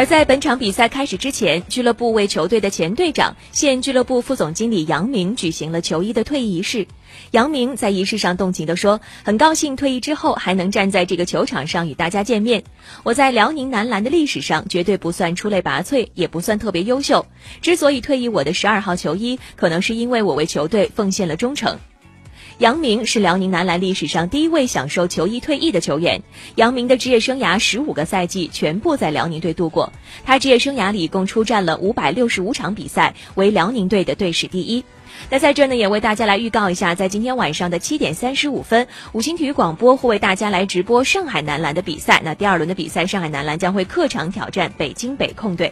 而在本场比赛开始之前，俱乐部为球队的前队长、现俱乐部副总经理杨明举行了球衣的退役仪式。杨明在仪式上动情地说：“很高兴退役之后还能站在这个球场上与大家见面。我在辽宁男篮的历史上绝对不算出类拔萃，也不算特别优秀。之所以退役我的十二号球衣，可能是因为我为球队奉献了忠诚。”杨明是辽宁男篮历史上第一位享受球衣退役的球员。杨明的职业生涯十五个赛季全部在辽宁队度过，他职业生涯里共出战了五百六十五场比赛，为辽宁队的队史第一。那在这呢，也为大家来预告一下，在今天晚上的七点三十五分，五星体育广播会为大家来直播上海男篮的比赛。那第二轮的比赛，上海男篮将会客场挑战北京北控队。